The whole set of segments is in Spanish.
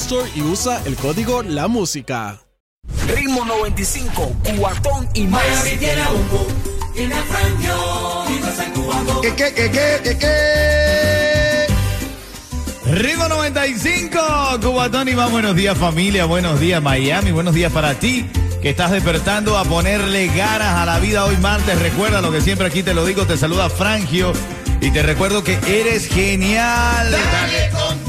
Store y usa el código La Música. Ritmo 95, cuatón y más. ¿Qué, qué, qué, qué, qué, qué? Ritmo 95, Cubatón y más. Buenos días familia, buenos días Miami, buenos días para ti que estás despertando a ponerle ganas a la vida hoy martes. Recuerda lo que siempre aquí te lo digo, te saluda Frangio y te recuerdo que eres genial. Dale con.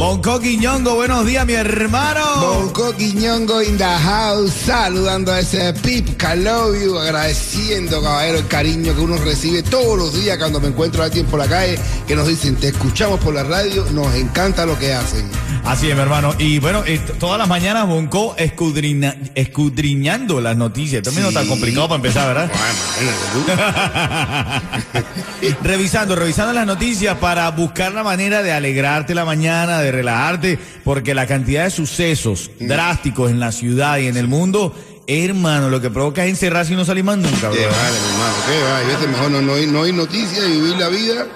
Bonco Quiñongo, buenos días mi hermano. Bangkok y Ñongo in the house. Saludando a ese Pip Calovio. Agradeciendo, caballero, el cariño que uno recibe todos los días cuando me encuentro a alguien por la calle. Que nos dicen, te escuchamos por la radio. Nos encanta lo que hacen. Así es, mi hermano. Y bueno, eh, todas las mañanas Bonco escudriña- escudriñando las noticias. También no Sí. tan complicado para empezar, ¿verdad? revisando, revisando las noticias para buscar la manera de alegrarte la mañana, de relajarte, porque la cantidad de sucesos drásticos en la ciudad y en el mundo, hermano, lo que provoca es encerrarse y no salir más nunca, Qué bro. vale, mi hermano, qué vale. A veces mejor no, no, no oír noticias y vivir la vida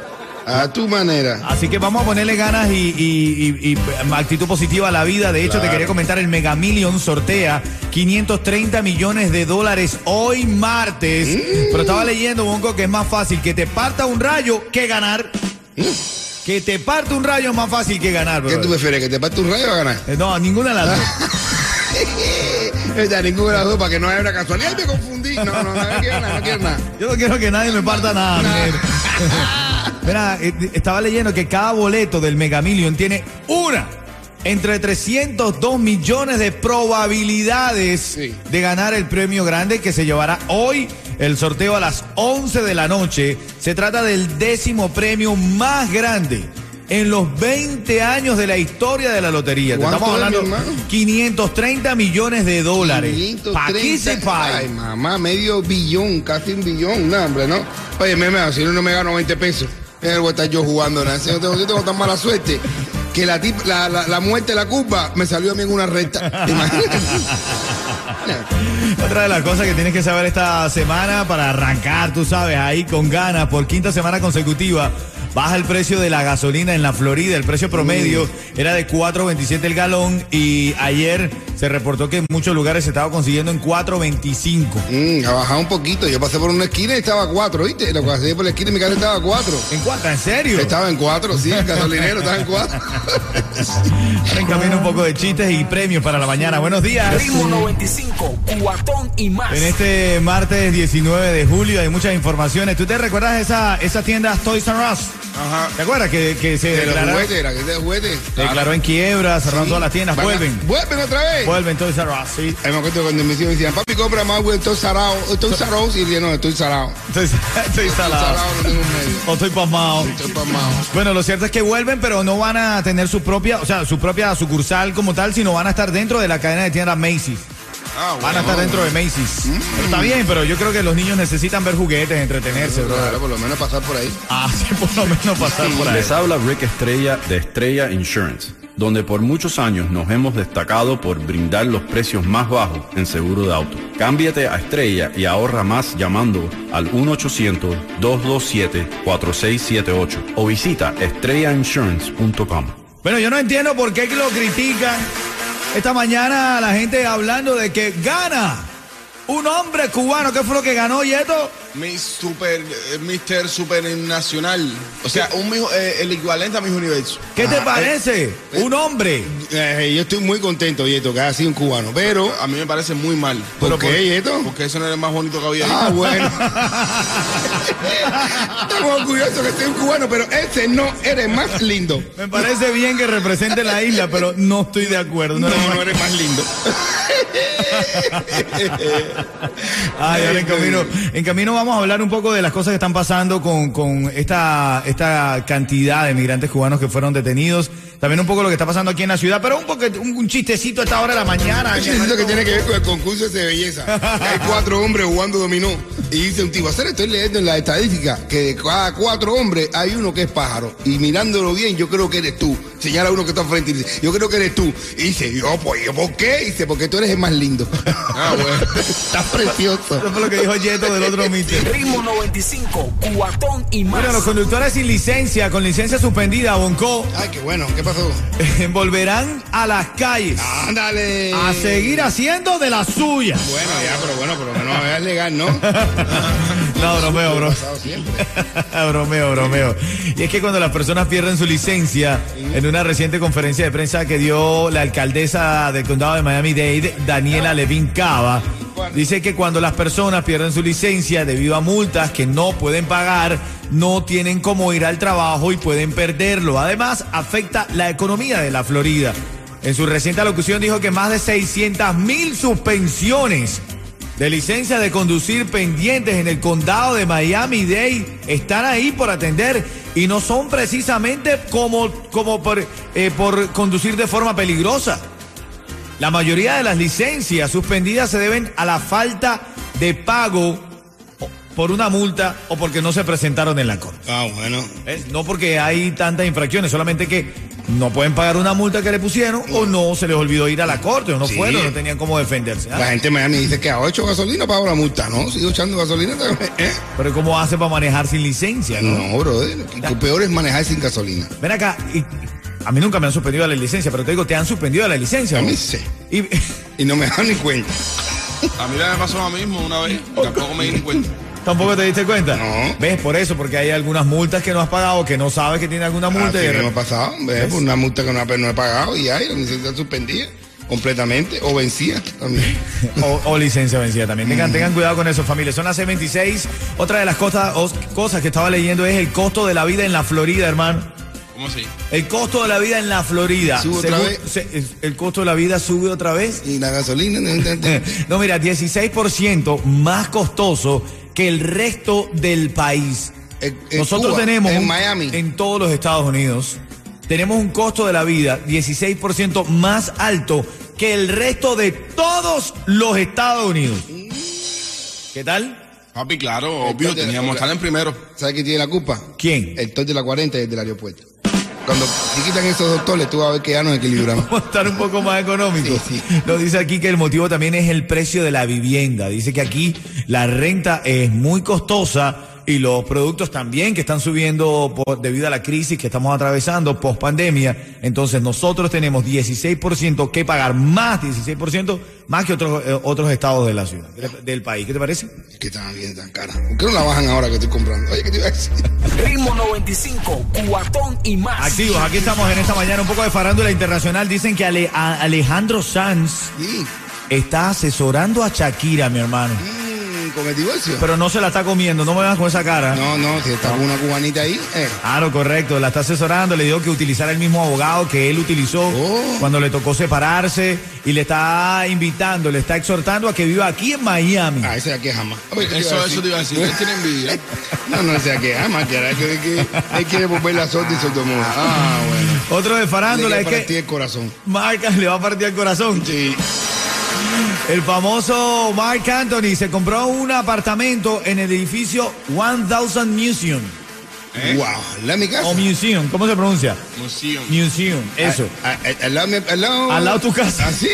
a tu manera. Así que vamos a ponerle ganas y, y- y- y actitud positiva a la vida. De hecho, te quería comentar, el Mega Million sortea 530 millones de dólares hoy martes. Mm. Pero estaba leyendo, Bonco, que es más fácil que te parta un rayo que ganar. Que te parte un rayo es más fácil que ganar, ¿Qué bro. tú prefieres? ¿Que te parte un rayo o ganar? Eh, No, ninguna de las dos. Esta, ninguna de las dos, para que no haya una casualidad. Me confundí. No, no, no, no quiero nada, no quiero nada. Yo no quiero que nadie me parta nada. Mira, eh, estaba leyendo que cada boleto del Mega Million tiene una entre 302 millones de probabilidades Sí. de ganar el premio grande que se llevará hoy el sorteo a las 11 de la noche. Se trata del décimo premio más grande en los 20 años de la historia de la lotería. Te ¿Cuánto estamos hablando hermano? 530 millones de dólares. 530. ¿Para qué se paga? Ay, mamá, medio billón, casi un billón. No, hombre, no. Oye, meme, si no me gano 20 pesos, eh, voy a estar yo jugando. Si no tengo, yo tengo tan mala suerte que la, tip- la, la, la muerte de la culpa me salió a mí en una recta. Imagínate. Otra de las cosas que tienes que saber esta semana para arrancar, tú sabes, ahí con ganas por quinta semana consecutiva. Baja el precio de la gasolina en la Florida. El precio promedio era de 4.27 el galón y ayer se reportó que en muchos lugares se estaba consiguiendo en 4.25. Mm, ha bajado un poquito. Yo pasé por una esquina y estaba a 4, ¿viste? Lo pasé por la esquina y mi carro estaba a 4. ¿En cuánto? ¿En serio? Estaba en 4, sí, el gasolinero estaba en 4. Ahora en camino un poco de chistes y premios para la mañana. Buenos días. Ritmo 95, cuatón y más. En este martes 19 de julio hay muchas informaciones. ¿Tú te recuerdas esa, esas tiendas Toys R Us? Ajá. ¿Te acuerdas que, que se De declararon- juguetes, era que de juguetes. declaró en quiebra, cerraron Sí. todas las tiendas? Van a- Vuelven. Vuelven otra vez. Vuelven Toys R Us, sí. Ahí me acuerdo cuando mis hijos me decían, papi, compra más, güey, estoy sarado, estoy sarado. Y dije, no, estoy sarado. Estoy, estoy Estoy salado. sarado, no tengo un medio. O estoy pasmado. Estoy pasmado. Bueno, lo cierto es que vuelven, pero no van a tener su propia, o sea, su propia sucursal como tal, sino van a estar dentro de la cadena de tiendas Macy's. Ah, Van a estar dentro de Macy's. Pero está bien, pero yo creo que los niños necesitan ver juguetes, entretenerse, bro. Claro, por lo menos pasar por ahí. Ah, sí, por lo menos pasar por ahí. Les habla Rick Estrella de Estrella Insurance. donde por muchos años nos hemos destacado por brindar los precios más bajos en seguro de auto. Cámbiate a Estrella y ahorra más llamando al 1-800-227-4678 o visita estrellainsurance.com. Bueno, yo no entiendo por qué lo critican. Esta mañana la gente hablando de que gana un hombre cubano. ¿Qué fue lo que ganó, Yeto? Miss Super, eh, Mr. Super Nacional. O sea, un mijo- eh, el equivalente a mis universo. ¿Qué te parece? eh, un hombre. eh, yo estoy muy contento, Yeto, que haya sido un cubano. Pero. A mí me parece muy mal. ¿Por qué, Yeto? Porque ese no era el más bonito que había ahí. Ah, bueno. Estamos orgullosos que sea un cubano, pero ese no eres más lindo. Me parece bien que represente la isla, pero no estoy de acuerdo. No, No, no eres más lindo. Ay, ahora en camino, en camino vamos a hablar un poco de las cosas que están pasando con, con esta, esta cantidad de migrantes cubanos que fueron detenidos. También un poco lo que está pasando aquí en la ciudad, pero un, poco, un, un chistecito a esta hora de la mañana. Hay chistecito que tiene que ver con el concurso de belleza. Hay cuatro hombres jugando dominó. Y dice un tipo, hacer estoy leyendo en la estadística que de cada cuatro hombres hay uno que es pájaro. Y mirándolo bien, yo creo que eres tú. Señala uno que está frente y dice, yo creo que eres tú. Y dice, yo, pues, ¿yo por qué? dice, porque tú eres el más lindo. Ah, bueno. Estás precioso. Eso fue lo que dijo Yeto del otro mister. Ritmo 95, cuatón y más. Bueno, los conductores sin licencia, con licencia suspendida, Bonco, Ay, qué bueno. ¿Qué pasó? volverán a las calles Ándale. a seguir haciendo de la suya. Bueno, ya, pero bueno, por lo menos es legal, ¿no? No, bromeo, bro. Bromeo, bromeo. Y es que cuando las personas pierden su licencia, en una reciente conferencia de prensa que dio la alcaldesa del condado de Miami-Dade, Daniela Levin Cava, dice que cuando las personas pierden su licencia debido a multas que no pueden pagar, no tienen cómo ir al trabajo y pueden perderlo. Además, afecta la economía de la Florida. En su reciente alocución dijo que más de 600 mil suspensiones de licencia de conducir pendientes en el condado de Miami-Dade están ahí por atender y no son precisamente como, como por, eh, por conducir de forma peligrosa. La mayoría de las licencias suspendidas se deben a la falta de pago por una multa o porque no se presentaron en la corte. Ah, bueno. ¿Ves? No porque hay tantas infracciones, solamente que no pueden pagar una multa que le pusieron o no se les olvidó ir a la corte o no Sí. fueron, no tenían cómo defenderse. ¿ah? La gente en Miami dice que a 8 gasolina pago la multa. No, sigo echando gasolina. ¿eh? Pero ¿cómo hace para manejar sin licencia? No? No, brother. Lo peor es manejar sin gasolina. Ven acá, a mí nunca me han suspendido la licencia, pero te digo, te han suspendido la licencia. A ¿no? mí sí. Y, Y no me dan ni cuenta. A mí me pasó lo mismo una vez. Tampoco me di ni cuenta. tampoco te diste cuenta. No. ¿Ves? Por eso, porque hay algunas multas que no has pagado, que no sabes que tiene alguna multa. Así y me ha pasado. ¿ves? Por una multa que no, no he pagado y ahí la licencia suspendida completamente o vencida también. O, o licencia vencida también. Tengan, tengan cuidado con eso, familia. Son las 6:26. Otra de las cosas, os- cosas que estaba leyendo es el costo de la vida en la Florida, hermano. ¿Cómo así? El costo de la vida en la Florida. ¿Sube otra vez? se- el costo de la vida sube otra vez. Y la gasolina. no, mira, 16% más costoso que el resto del país. En- en Nosotros Cuba, tenemos en un- Miami. en todos los Estados Unidos, tenemos un costo de la vida 16% más alto que el resto de todos los Estados Unidos. ¿Qué tal? Papi, claro, obvio, teníamos que estar en primero. ¿Sabes quién tiene la culpa? ¿Quién? El toll de la 40 y el del aeropuerto. Cuando si quitan esos dos toles, tú vas a ver que ya nos equilibramos. Vamos a estar un poco más económico. Sí, Nos dice aquí que el motivo también es el precio de la vivienda. Dice que aquí la renta es muy costosa y los productos también que están subiendo por- debido a la crisis que estamos atravesando post pandemia. Entonces nosotros tenemos 16% que pagar más, 16% más que otros, eh, otros estados de la ciudad, del país. ¿Qué te parece? Es que están bien tan caras. ¿Por qué no la bajan ahora que estoy comprando? Oye, ¿qué te iba a decir? Ritmo 95, cuatón y más. Activos, aquí estamos en esta mañana un poco de farándula internacional. Dicen que Ale- a- Alejandro Sanz Sí. está asesorando a Shakira, mi hermano. Mm, ¿Con el divorcio? Pero no se la está comiendo, no me veas con esa cara. No, no, si está con una cubanita ahí. Eh. Ah, no, correcto, la está asesorando, le dijo que utilizara el mismo abogado que él utilizó Oh. cuando le tocó separarse y le está invitando, le está exhortando a que viva aquí en Miami. Ah, ese aquí jamás. Oye, ¿qué Eso, eso te iba a decir. Él tiene envidia. No, no, ese aquí jamás. Que es que, que él quiere volver la sorte y sordomuda. Ah, bueno. Otro de Le farándula es quiere partir que el corazón. Marc le va a partir el corazón. Sí. El famoso Mark Anthony se compró un apartamento en el edificio 1000 Museum. ¿Eh? Wow, lado de mi casa. O museum, ¿cómo se pronuncia? Museum. Museum, eso. A- a- al lado al lado. Al lado de tu casa. ¿Ah, sí?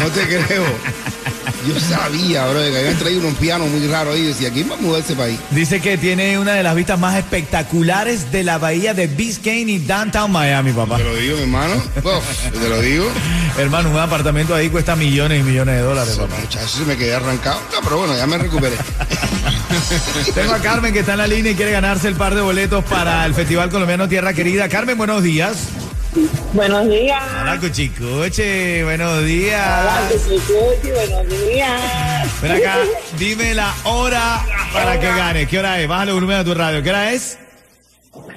No te creo. Yo sabía, bro, que habían traído unos pianos muy raros ahí. Decía, ¿quién va a mudar ese país? Dice que tiene una de las vistas más espectaculares de la bahía de Biscayne y Downtown Miami, papá. Te lo digo, mi hermano. Uf, te lo digo. Hermano, un apartamento ahí cuesta millones y millones de dólares, papá. Muchachos, me quedé arrancado. No, pero bueno, ya me recuperé. Tengo a Carmen que está en la línea y quiere ganarse el par de boletos para el Festival Colombiano Tierra Querida. Carmen, buenos días. Buenos días. Hola, Cuchicuche, buenos Hola, días. Cuchicuchi, buenos días. Ven acá, dime la hora para que ganes. ¿Qué hora es? Bájale el volumen a tu radio. ¿Qué hora es?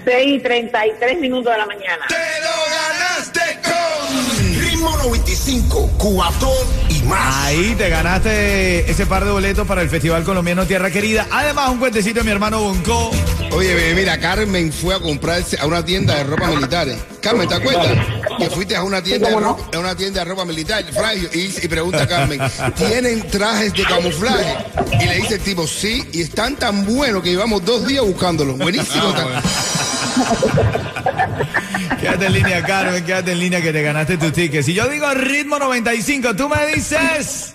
6 y 33 minutos de la mañana. ¡Te lo ganaste con Ritmo 95, Cubatón y más. Ahí te ganaste ese par de boletos para el Festival Colombiano Tierra Querida. Además, un cuentecito de mi hermano Bonco. Oye, mira, Carmen fue a comprarse a una tienda de ropa militares. Carmen, ¿te acuerdas? Que fuiste a una tienda de ropa, a una tienda de ropa militar, Fragio, y, y pregunta a Carmen, ¿tienen trajes de camuflaje? Y le dice el tipo, sí, y están tan buenos que llevamos dos días buscándolos. Buenísimo. Ah, bueno. Quédate en línea, Carmen, quédate en línea que te ganaste tu ticket. Si yo digo ritmo 95, tú me dices.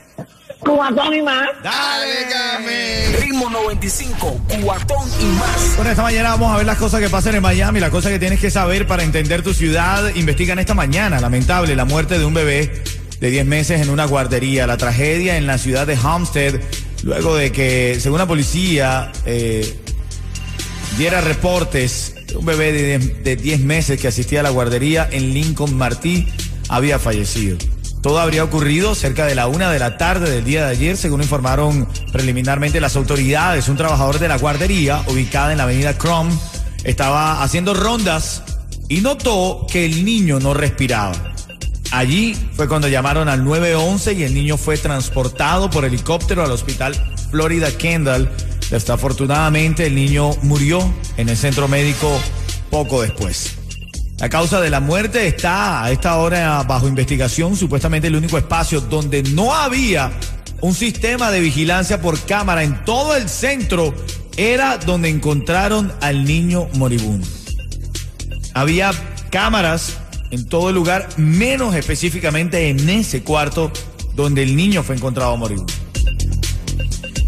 Cubatón y más. Dale, Carmen. Ritmo 95, Cubatón y más. Bueno, esta mañana vamos a ver las cosas que pasan en Miami, las cosas que tienes que saber para entender tu ciudad. Investigan esta mañana, lamentable, la muerte de un bebé de 10 meses en una guardería. La tragedia en la ciudad de Homestead, luego de que, según la policía, eh, diera reportes, un bebé de 10 de 10 meses que asistía a la guardería en Lincoln Martí había fallecido. Todo habría ocurrido cerca de la una de la tarde del día de ayer, según informaron preliminarmente las autoridades. Un trabajador de la guardería, ubicada en la avenida Crum, estaba haciendo rondas y notó que el niño no respiraba. Allí fue cuando llamaron al 911 y el niño fue transportado por helicóptero al hospital Florida Kendall. Desafortunadamente el niño murió en el centro médico poco después. La causa de la muerte está a esta hora bajo investigación. Supuestamente el único espacio donde no había un sistema de vigilancia por cámara en todo el centro era donde encontraron al niño moribundo. Había cámaras en todo el lugar, menos específicamente en ese cuarto donde el niño fue encontrado moribundo.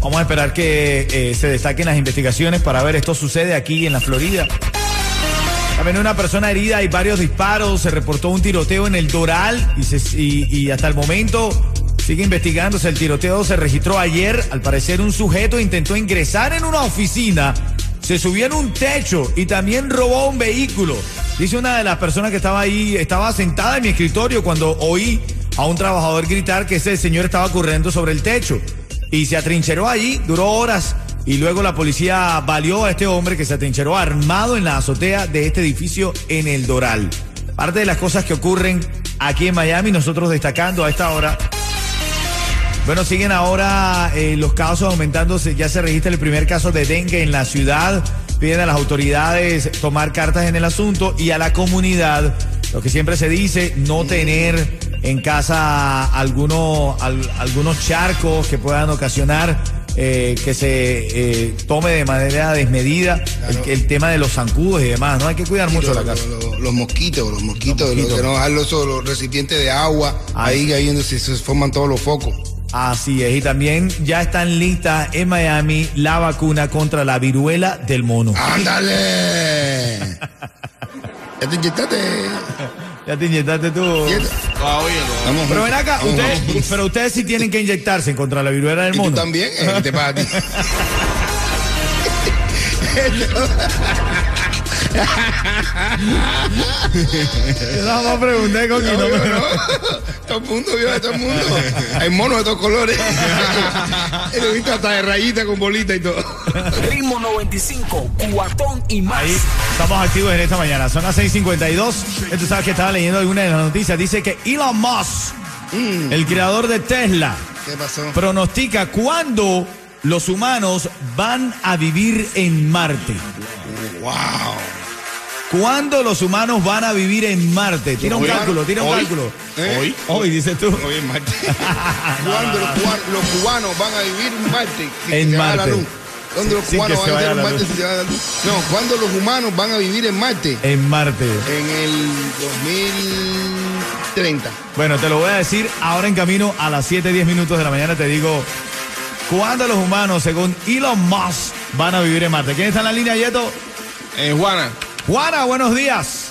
Vamos a esperar que eh, se destaquen las investigaciones para ver esto sucede aquí en la Florida. También una persona herida y varios disparos. Se reportó un tiroteo en el Doral y- y hasta el momento sigue investigándose. El tiroteo se registró ayer. Al parecer un sujeto intentó ingresar en una oficina, se subió en un techo y también robó un vehículo. Dice una de las personas que estaba ahí, estaba sentada en mi escritorio cuando oí a un trabajador gritar que ese señor estaba corriendo sobre el techo. Y se atrincheró allí, duró horas y luego la policía valió a este hombre que se atrincheró armado en la azotea de este edificio en el Doral. Parte de las cosas que ocurren aquí en Miami, nosotros destacando a esta hora. Bueno, siguen ahora eh, los casos aumentándose. Ya se registra el primer caso de dengue en la ciudad. Piden a las autoridades tomar cartas en el asunto y a la comunidad, lo que siempre se dice, no tener en casa algunos, al- algunos charcos que puedan ocasionar eh, que se eh, tome de manera desmedida el, el tema de los zancudos y demás. No hay que cuidar mucho la casa. los- los- los mosquitos, los mosquitos, Los los que no recipientes de agua, Ay. ahí, ahí donde se, se forman todos los focos. Así es, y también ya están listas en Miami la vacuna contra la viruela del mono. ¡Ándale! ¿Ya te inyectaste? Ya te inyectaste tú. ¿Ya te- Todavía. Vamos Pero ven acá, ustedes, pero ustedes sí tienen que inyectarse contra la viruela del ¿Y tú mono. también? Eh, ¿Qué te pasa a ti? Yo nada más pregunté con quién No, no no. Todo el mundo, vio, todo el mundo. Hay monos de todos colores. Lo he visto hasta de rayita con bolita y todo. Ritmo 95, Cubatón y más. Ahí estamos activos en esta mañana. Son las 6:52. Eh, Tú sabes que estaba leyendo alguna de las noticias. Dice que Elon Musk, el creador de Tesla, ¿Qué pasó? pronostica cuándo los humanos van a vivir en Marte. ¡Wow! ¿Cuándo los humanos van a vivir en Marte? Tira un cálculo, tira un Hoy. cálculo. ¿Eh? Hoy. Hoy, dices tú. Hoy en Marte. ¿Cuándo los cubanos, los cubanos van a vivir en Marte? En Marte. Luz. ¿Cuándo los Sin cubanos van a Marte si se? No, ¿cuándo los humanos van a vivir en Marte? En Marte. En el 2030. Bueno, te lo voy a decir ahora en camino a las 7, 10 minutos de la mañana. Te digo cuándo los humanos, según Elon Musk, van a vivir en Marte. ¿Quién está en la línea, Yeto? Eh, Juana, Juana, buenos días.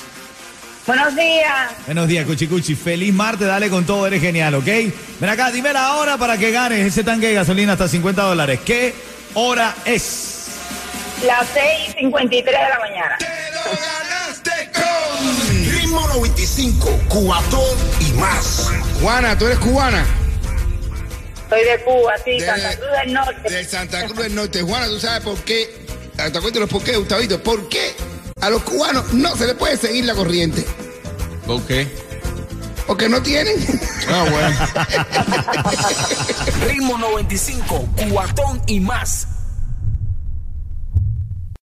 Buenos días. Buenos días, Cuchicuchi. Feliz martes, dale con todo, eres genial, ¿ok? Ven acá, dime la hora para que ganes ese tanque de gasolina hasta 50 dólares. ¿Qué hora es? Las 6 y 53 de la mañana. ¡Te lo ganaste con! Ritmo 95, cuatón y más. Juana, ¿tú eres cubana? Soy de Cuba, sí, De- Santa Cruz del Norte. De Santa Cruz del Norte. Juana, ¿tú sabes por qué? Te cuento los por qué, Gustavito. ¿Por qué a los cubanos no se les puede seguir la corriente? ¿por qué? Porque no tienen. Ah, bueno. Ritmo 95, cuatón y más.